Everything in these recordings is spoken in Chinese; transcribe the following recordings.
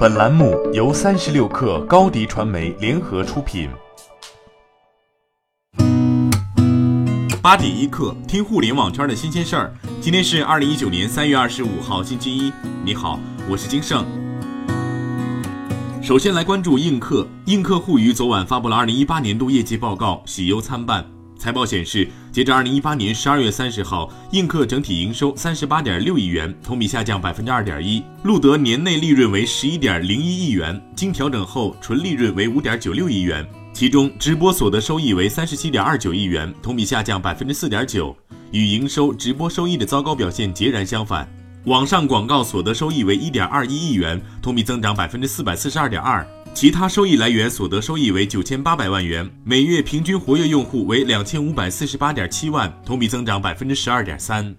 本栏目由三十六氪高低传媒联合出品。八点一刻，听互联网圈的新鲜事儿。今天是二零一九年三月二十五号，星期一。你好，我是金盛。首先来关注映客，映客互娱昨晚发布了二零一八年度业绩报告，喜忧参半。财报显示，截至二零一八年十二月三十号，映客整体营收三十八点六亿元，同比下降百分之二点一；路德年内利润为十一点零一亿元，经调整后纯利润为五点九六亿元。其中，直播所得收益为三十七点二九亿元，同比下降百分之四点九，与营收、直播收益的糟糕表现截然相反。网上广告所得收益为一点二一亿元，同比增长百分之四百四十二点二。其他收益来源所得收益为九千八百万元，每月平均活跃用户为两千五百四十八点七万，同比增长百分之十二点三。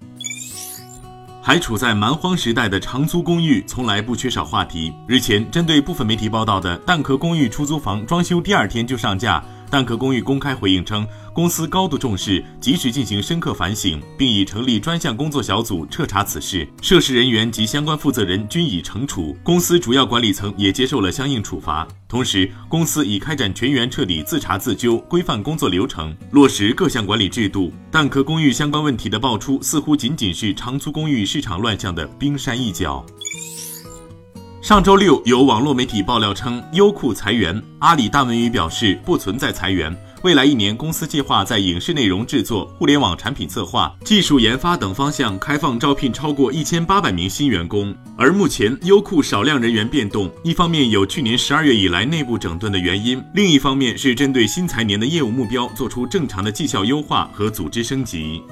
还处在蛮荒时代的长租公寓从来不缺少话题。日前，针对部分媒体报道的蛋壳公寓出租房装修第二天就上架。蛋壳公寓公开回应称，公司高度重视，及时进行深刻反省，并已成立专项工作小组彻查此事，涉事人员及相关负责人均已惩处，公司主要管理层也接受了相应处罚。同时，公司已开展全员彻底自查自纠，规范工作流程，落实各项管理制度。蛋壳公寓相关问题的爆出，似乎仅仅是长租公寓市场乱象的冰山一角。上周六，有网络媒体爆料称优酷裁员。阿里大文娱表示不存在裁员，未来一年公司计划在影视内容制作、互联网产品策划、技术研发等方向开放招聘超过一千八百名新员工。而目前优酷少量人员变动，一方面有去年十二月以来内部整顿的原因，另一方面是针对新财年的业务目标做出正常的绩效优化和组织升级。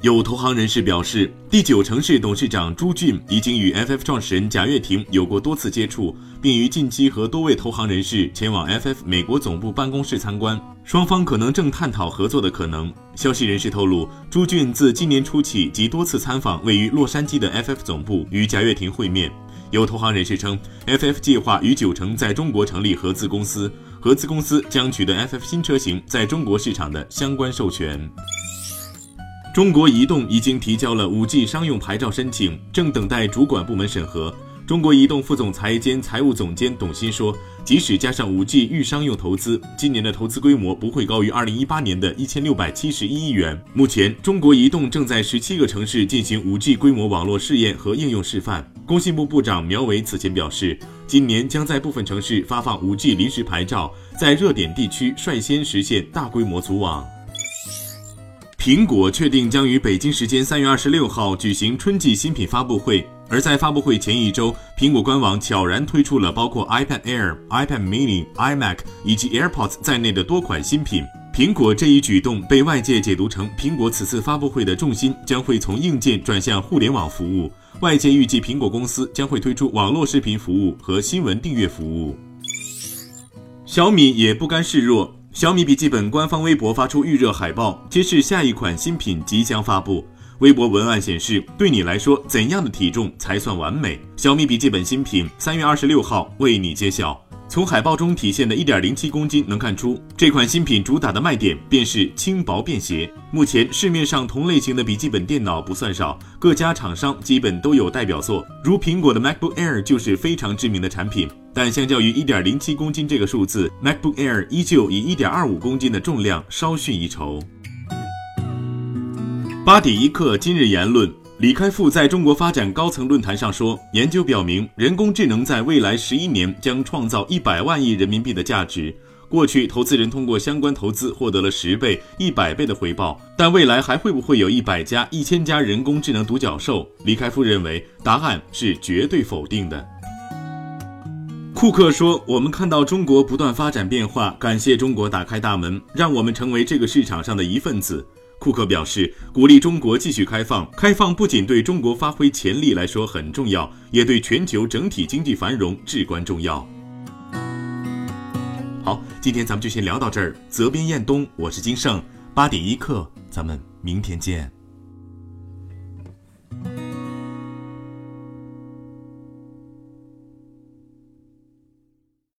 有投行人士表示，第九城市董事长朱俊已经与 FF 创始人贾跃亭有过多次接触，并于近期和多位投行人士前往 FF 美国总部办公室参观，双方可能正探讨合作的可能。消息人士透露，朱俊自今年初起即多次参访位于洛杉矶的 FF 总部，与贾跃亭会面。有投行人士称，FF 计划与九城在中国成立合资公司，合资公司将取得 FF 新车型在中国市场的相关授权。中国移动已经提交了 5G 商用牌照申请，正等待主管部门审核。中国移动副总裁兼财务总监董鑫说，即使加上 5G 预商用投资，今年的投资规模不会高于2018年的一千六百七十一亿元。目前，中国移动正在十七个城市进行 5G 规模网络试验和应用示范。工信部部长苗圩此前表示，今年将在部分城市发放 5G 临时牌照，在热点地区率先实现大规模组网。苹果确定将于北京时间三月二十六号举行春季新品发布会，而在发布会前一周，苹果官网悄然推出了包括 iPad Air、iPad Mini、iMac 以及 AirPods 在内的多款新品。苹果这一举动被外界解读成苹果此次发布会的重心将会从硬件转向互联网服务。外界预计苹果公司将会推出网络视频服务和新闻订阅服务。小米也不甘示弱。小米笔记本官方微博发出预热海报，揭示下一款新品即将发布。微博文案显示：“对你来说，怎样的体重才算完美？”小米笔记本新品三月二十六号为你揭晓。从海报中体现的一点零七公斤能看出，这款新品主打的卖点便是轻薄便携。目前市面上同类型的笔记本电脑不算少，各家厂商基本都有代表作，如苹果的 MacBook Air 就是非常知名的产品。但相较于一点零七公斤这个数字，MacBook Air 依旧以一点二五公斤的重量稍逊一筹。八点一刻，今日言论。李开复在中国发展高层论坛上说：“研究表明，人工智能在未来十一年将创造一百万亿人民币的价值。过去，投资人通过相关投资获得了十倍、一百倍的回报，但未来还会不会有一百家、一千家人工智能独角兽？”李开复认为，答案是绝对否定的。库克说：“我们看到中国不断发展变化，感谢中国打开大门，让我们成为这个市场上的一份子。”库克表示，鼓励中国继续开放。开放不仅对中国发挥潜力来说很重要，也对全球整体经济繁荣至关重要。好，今天咱们就先聊到这儿。责编：彦东，我是金盛。八点一刻，咱们明天见。